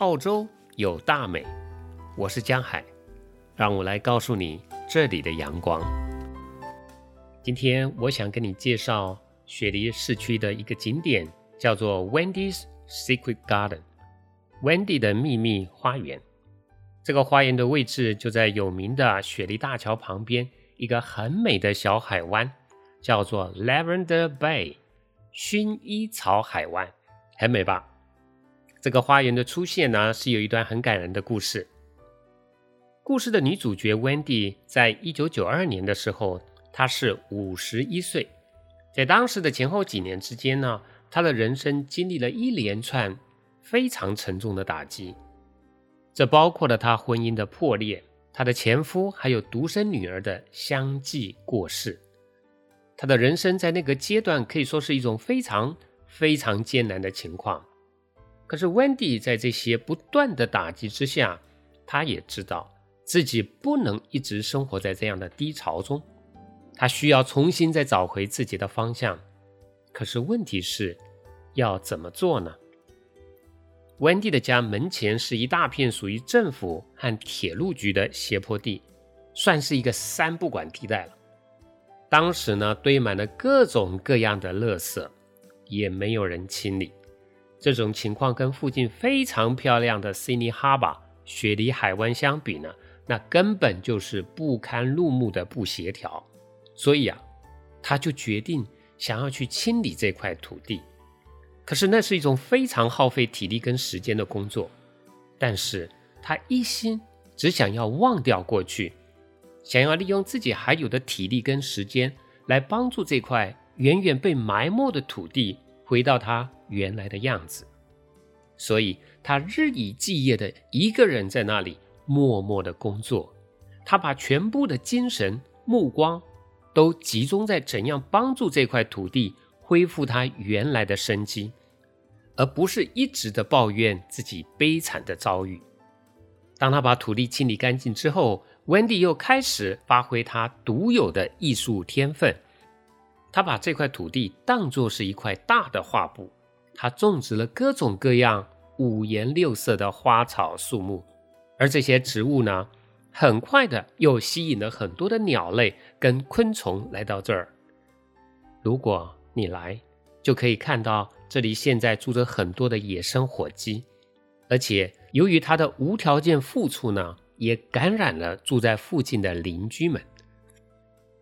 澳洲有大美，我是江海，让我来告诉你这里的阳光。今天我想跟你介绍雪梨市区的一个景点，叫做 Wendy's Secret Garden，Wendy 的秘密花园。这个花园的位置就在有名的雪梨大桥旁边，一个很美的小海湾，叫做 Lavender Bay，薰衣草海湾，很美吧？这个花园的出现呢，是有一段很感人的故事。故事的女主角 Wendy 在一九九二年的时候。她是五十一岁，在当时的前后几年之间呢，她的人生经历了一连串非常沉重的打击，这包括了她婚姻的破裂，她的前夫还有独生女儿的相继过世，他的人生在那个阶段可以说是一种非常非常艰难的情况。可是 Wendy 在这些不断的打击之下，他也知道自己不能一直生活在这样的低潮中。他需要重新再找回自己的方向，可是问题是，要怎么做呢？温蒂的家门前是一大片属于政府和铁路局的斜坡地，算是一个三不管地带了。当时呢，堆满了各种各样的垃圾，也没有人清理。这种情况跟附近非常漂亮的悉尼哈巴雪梨海湾相比呢，那根本就是不堪入目的不协调。所以啊，他就决定想要去清理这块土地。可是那是一种非常耗费体力跟时间的工作。但是他一心只想要忘掉过去，想要利用自己还有的体力跟时间来帮助这块远远被埋没的土地回到他原来的样子。所以他日以继夜的一个人在那里默默的工作。他把全部的精神目光。都集中在怎样帮助这块土地恢复它原来的生机，而不是一直的抱怨自己悲惨的遭遇。当他把土地清理干净之后，Wendy 又开始发挥他独有的艺术天分。他把这块土地当作是一块大的画布，他种植了各种各样五颜六色的花草树木，而这些植物呢？很快的，又吸引了很多的鸟类跟昆虫来到这儿。如果你来，就可以看到这里现在住着很多的野生火鸡，而且由于它的无条件付出呢，也感染了住在附近的邻居们。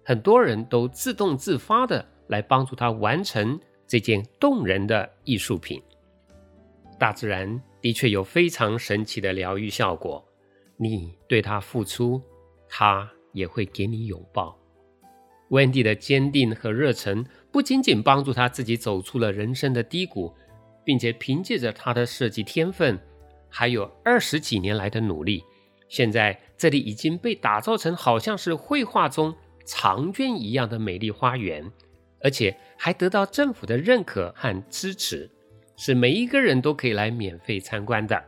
很多人都自动自发的来帮助他完成这件动人的艺术品。大自然的确有非常神奇的疗愈效果。你对他付出，他也会给你拥抱。温蒂的坚定和热忱不仅仅帮助他自己走出了人生的低谷，并且凭借着他的设计天分，还有二十几年来的努力，现在这里已经被打造成好像是绘画中长卷一样的美丽花园，而且还得到政府的认可和支持，是每一个人都可以来免费参观的。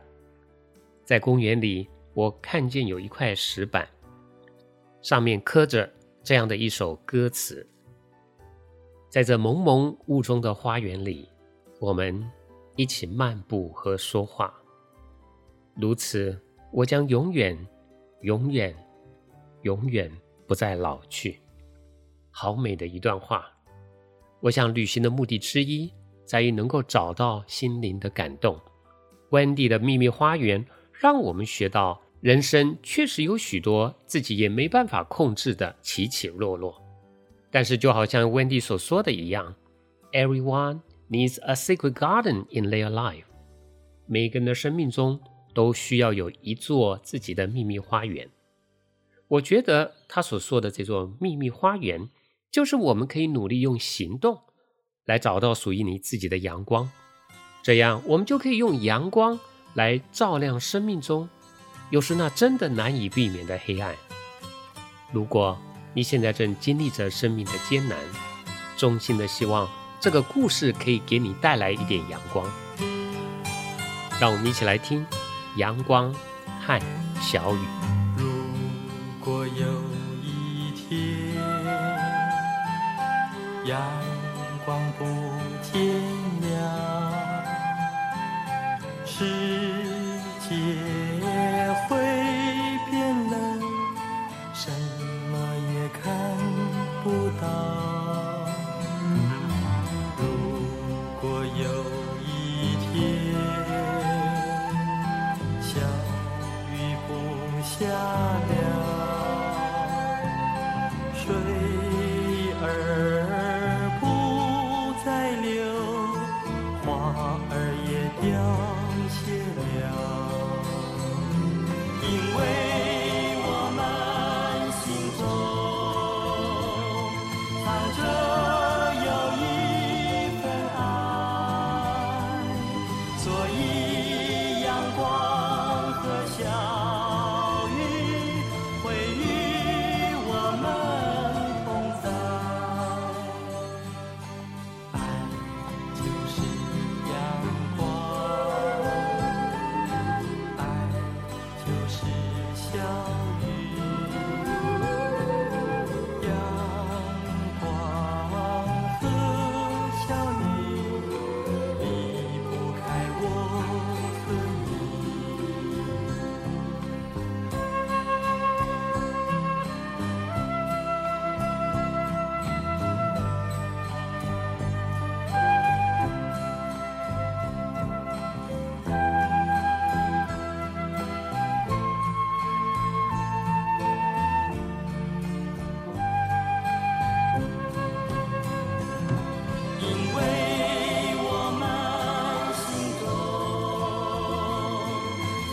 在公园里。我看见有一块石板，上面刻着这样的一首歌词：在这蒙蒙雾中的花园里，我们一起漫步和说话。如此，我将永远、永远、永远不再老去。好美的一段话！我想旅行的目的之一，在于能够找到心灵的感动。温蒂的秘密花园。让我们学到，人生确实有许多自己也没办法控制的起起落落。但是，就好像 Wendy 所说的一样，Everyone needs a secret garden in their life。每个人的生命中都需要有一座自己的秘密花园。我觉得他所说的这座秘密花园，就是我们可以努力用行动来找到属于你自己的阳光。这样，我们就可以用阳光。来照亮生命中有时那真的难以避免的黑暗。如果你现在正经历着生命的艰难，衷心的希望这个故事可以给你带来一点阳光。让我们一起来听《阳光和小雨》。如果有一天阳光不见了，世界会变冷，什么也看不到。如果有一天小雨不下了。水儿不再流，花儿也凋谢了，因为我们心中藏着有一份爱，所以阳光。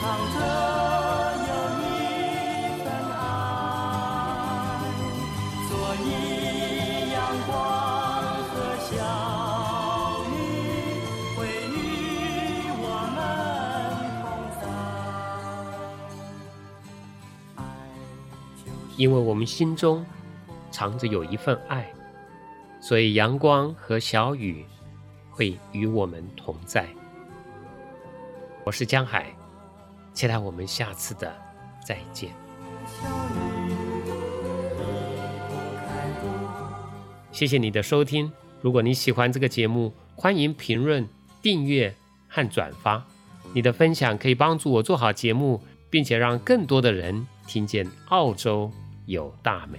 藏着有一份爱所以阳光和小雨会与我们同在因为我们心中藏着有一份爱所以阳光和小雨会与我们同在。我是江海。期待我们下次的再见。谢谢你的收听。如果你喜欢这个节目，欢迎评论、订阅和转发。你的分享可以帮助我做好节目，并且让更多的人听见澳洲有大美。